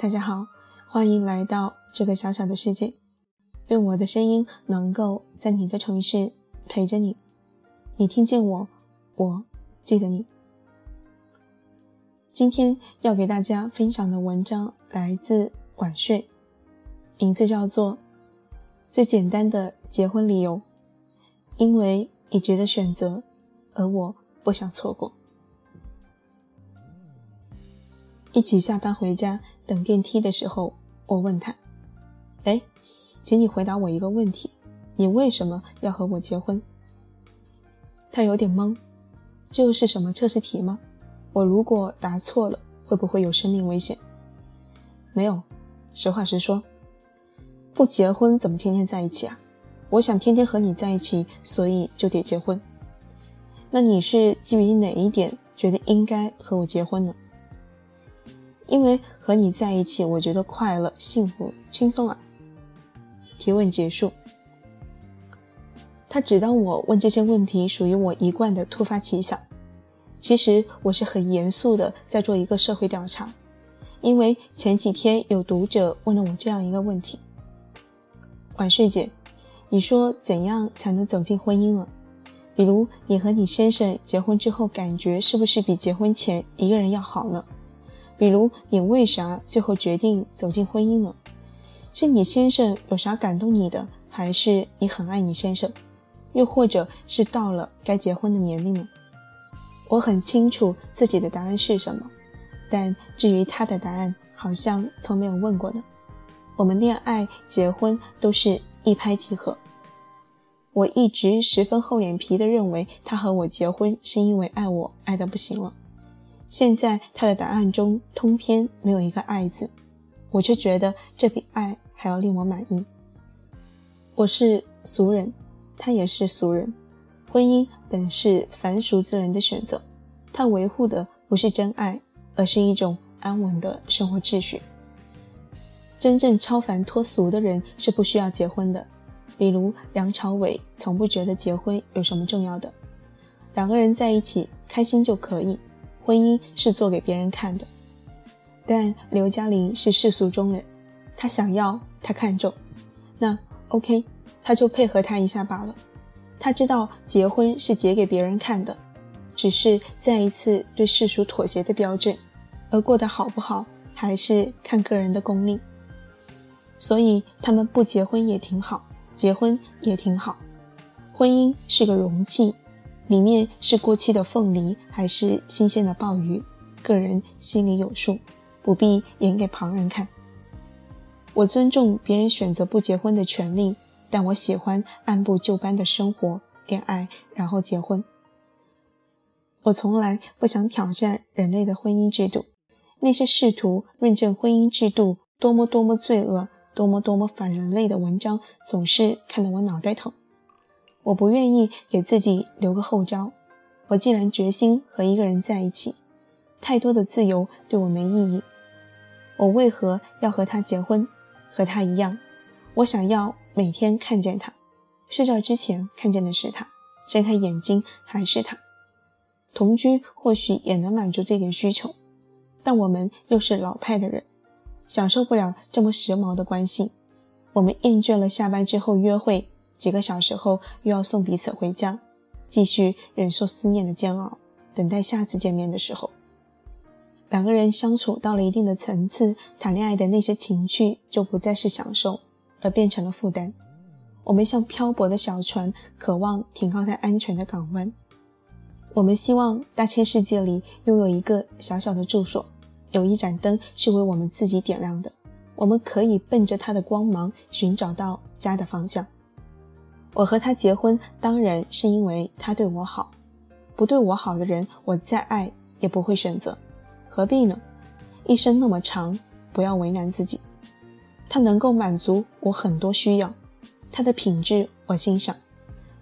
大家好，欢迎来到这个小小的世界。愿我的声音能够在你的城市陪着你。你听见我，我记得你。今天要给大家分享的文章来自晚睡，名字叫做《最简单的结婚理由》，因为你值得选择，而我不想错过。一起下班回家，等电梯的时候，我问他：“哎，请你回答我一个问题，你为什么要和我结婚？”他有点懵，就是什么测试题吗？我如果答错了，会不会有生命危险？没有，实话实说，不结婚怎么天天在一起啊？我想天天和你在一起，所以就得结婚。那你是基于哪一点觉得应该和我结婚呢？因为和你在一起，我觉得快乐、幸福、轻松啊。提问结束。他只当我问这些问题属于我一贯的突发奇想，其实我是很严肃的在做一个社会调查。因为前几天有读者问了我这样一个问题：晚睡姐，你说怎样才能走进婚姻了？比如你和你先生结婚之后，感觉是不是比结婚前一个人要好呢？比如，你为啥最后决定走进婚姻呢？是你先生有啥感动你的，还是你很爱你先生？又或者是到了该结婚的年龄呢？我很清楚自己的答案是什么，但至于他的答案，好像从没有问过呢。我们恋爱、结婚都是一拍即合。我一直十分厚脸皮地认为，他和我结婚是因为爱我，爱得不行了。现在他的答案中通篇没有一个爱字，我却觉得这比爱还要令我满意。我是俗人，他也是俗人，婚姻本是凡俗之人的选择，他维护的不是真爱，而是一种安稳的生活秩序。真正超凡脱俗的人是不需要结婚的，比如梁朝伟从不觉得结婚有什么重要的，两个人在一起开心就可以。婚姻是做给别人看的，但刘嘉玲是世俗中人，她想要，她看重，那 OK，他就配合他一下罢了。他知道结婚是结给别人看的，只是再一次对世俗妥协的标志，而过得好不好，还是看个人的功力。所以他们不结婚也挺好，结婚也挺好。婚姻是个容器。里面是过期的凤梨还是新鲜的鲍鱼，个人心里有数，不必演给旁人看。我尊重别人选择不结婚的权利，但我喜欢按部就班的生活、恋爱，然后结婚。我从来不想挑战人类的婚姻制度，那些试图论证婚姻制度多么多么罪恶、多么多么反人类的文章，总是看得我脑袋疼。我不愿意给自己留个后招。我既然决心和一个人在一起，太多的自由对我没意义。我为何要和他结婚？和他一样，我想要每天看见他，睡觉之前看见的是他，睁开眼睛还是他。同居或许也能满足这点需求，但我们又是老派的人，享受不了这么时髦的关系。我们厌倦了下班之后约会。几个小时后，又要送彼此回家，继续忍受思念的煎熬，等待下次见面的时候。两个人相处到了一定的层次，谈恋爱的那些情趣就不再是享受，而变成了负担。我们像漂泊的小船，渴望停靠在安全的港湾。我们希望大千世界里拥有一个小小的住所，有一盏灯是为我们自己点亮的，我们可以奔着它的光芒，寻找到家的方向。我和他结婚，当然是因为他对我好。不对我好的人，我再爱也不会选择，何必呢？一生那么长，不要为难自己。他能够满足我很多需要，他的品质我欣赏，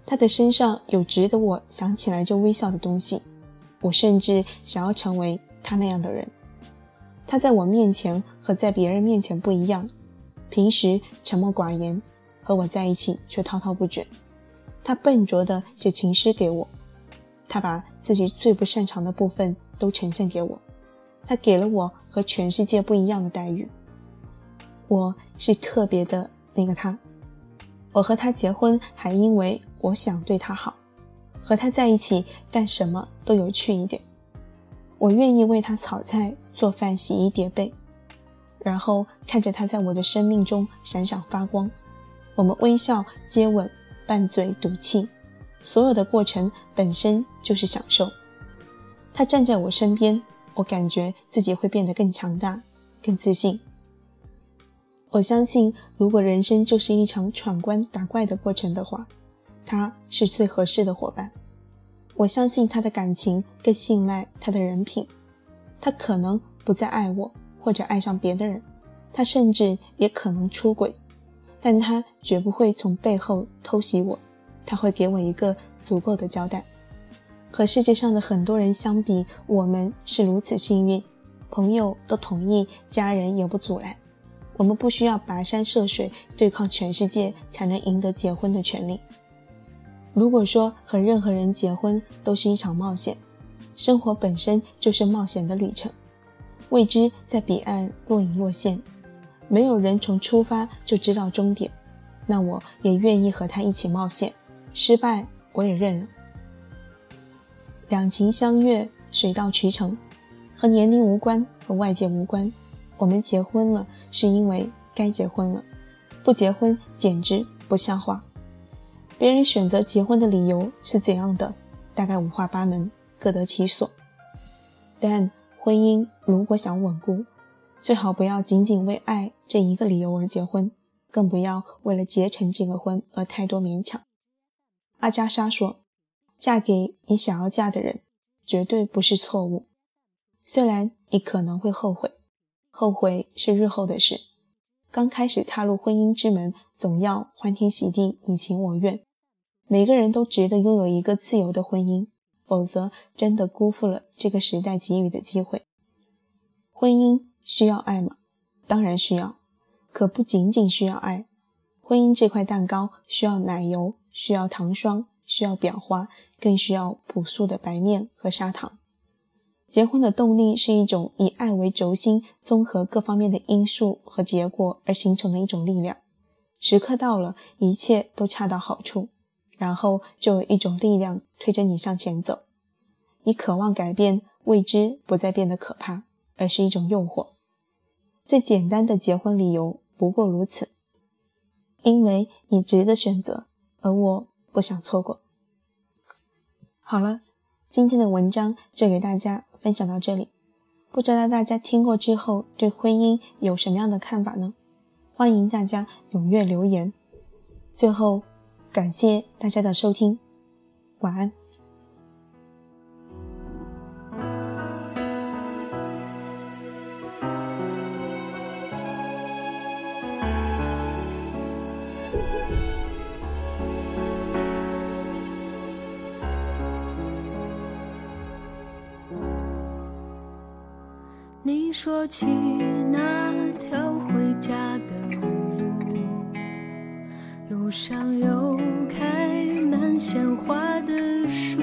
他的身上有值得我想起来就微笑的东西，我甚至想要成为他那样的人。他在我面前和在别人面前不一样，平时沉默寡言。和我在一起却滔滔不绝，他笨拙地写情诗给我，他把自己最不擅长的部分都呈现给我，他给了我和全世界不一样的待遇，我是特别的那个他。我和他结婚，还因为我想对他好，和他在一起干什么都有趣一点。我愿意为他炒菜、做饭、洗衣、叠被，然后看着他在我的生命中闪闪发光。我们微笑、接吻、拌嘴、赌气，所有的过程本身就是享受。他站在我身边，我感觉自己会变得更强大、更自信。我相信，如果人生就是一场闯关打怪的过程的话，他是最合适的伙伴。我相信他的感情，更信赖他的人品。他可能不再爱我，或者爱上别的人，他甚至也可能出轨，但他绝不会从背后偷袭我。他会给我一个足够的交代。和世界上的很多人相比，我们是如此幸运，朋友都同意，家人也不阻拦。我们不需要跋山涉水对抗全世界才能赢得结婚的权利。如果说和任何人结婚都是一场冒险，生活本身就是冒险的旅程，未知在彼岸若隐若现，没有人从出发就知道终点，那我也愿意和他一起冒险，失败我也认了。两情相悦，水到渠成，和年龄无关，和外界无关。我们结婚了，是因为该结婚了；不结婚简直不像话。别人选择结婚的理由是怎样的？大概五花八门，各得其所。但婚姻如果想稳固，最好不要仅仅为爱这一个理由而结婚，更不要为了结成这个婚而太多勉强。阿加莎说：“嫁给你想要嫁的人，绝对不是错误，虽然你可能会后悔。”后悔是日后的事，刚开始踏入婚姻之门，总要欢天喜地，你情我愿。每个人都值得拥有一个自由的婚姻，否则真的辜负了这个时代给予的机会。婚姻需要爱吗？当然需要，可不仅仅需要爱。婚姻这块蛋糕需要奶油，需要糖霜，需要裱花，更需要朴素的白面和砂糖。结婚的动力是一种以爱为轴心，综合各方面的因素和结果而形成的一种力量。时刻到了，一切都恰到好处，然后就有一种力量推着你向前走。你渴望改变，未知不再变得可怕，而是一种诱惑。最简单的结婚理由不过如此，因为你值得选择，而我不想错过。好了，今天的文章就给大家。分享到这里，不知道大家听过之后对婚姻有什么样的看法呢？欢迎大家踊跃留言。最后，感谢大家的收听，晚安。说起那条回家的路，路上有开满鲜花的树，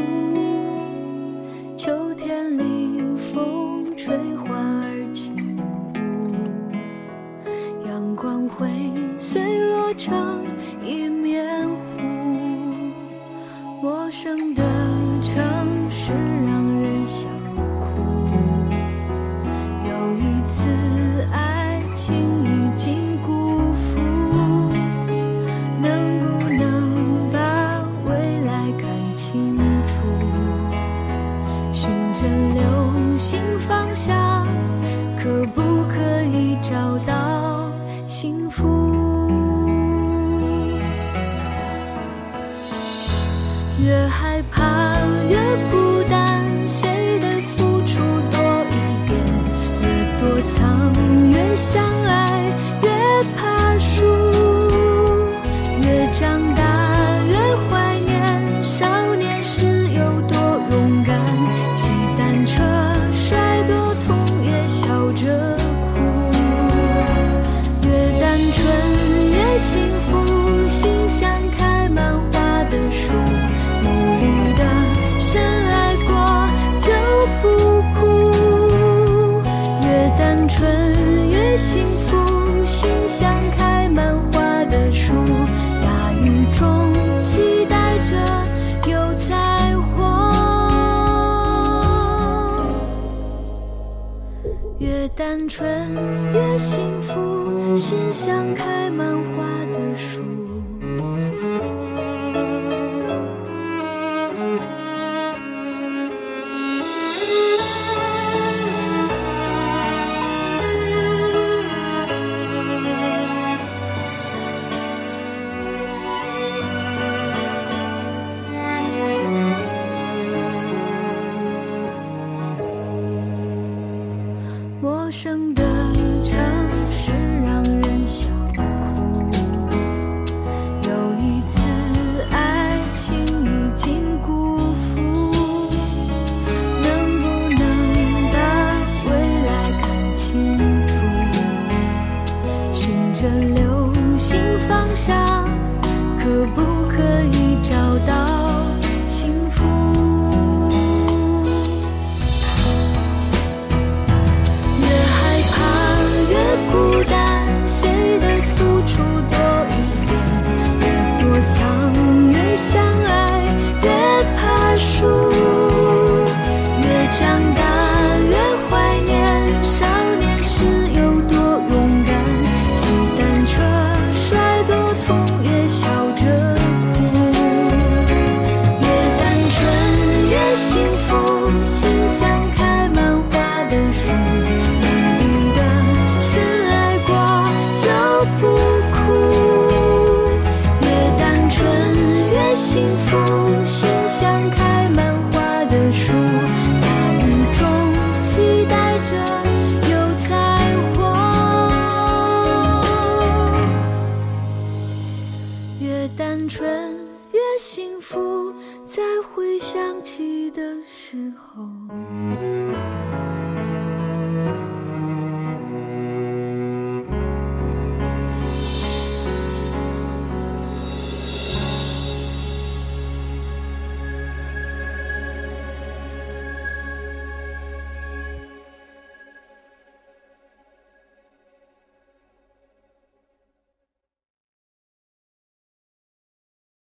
越害怕越孤单，谁的付出多一点？越躲藏越想单纯越幸福心像开满花的树。陌生的城市让人想哭，有一次爱情已经辜负，能不能把未来看清楚，寻着流星方向，可不可以找到？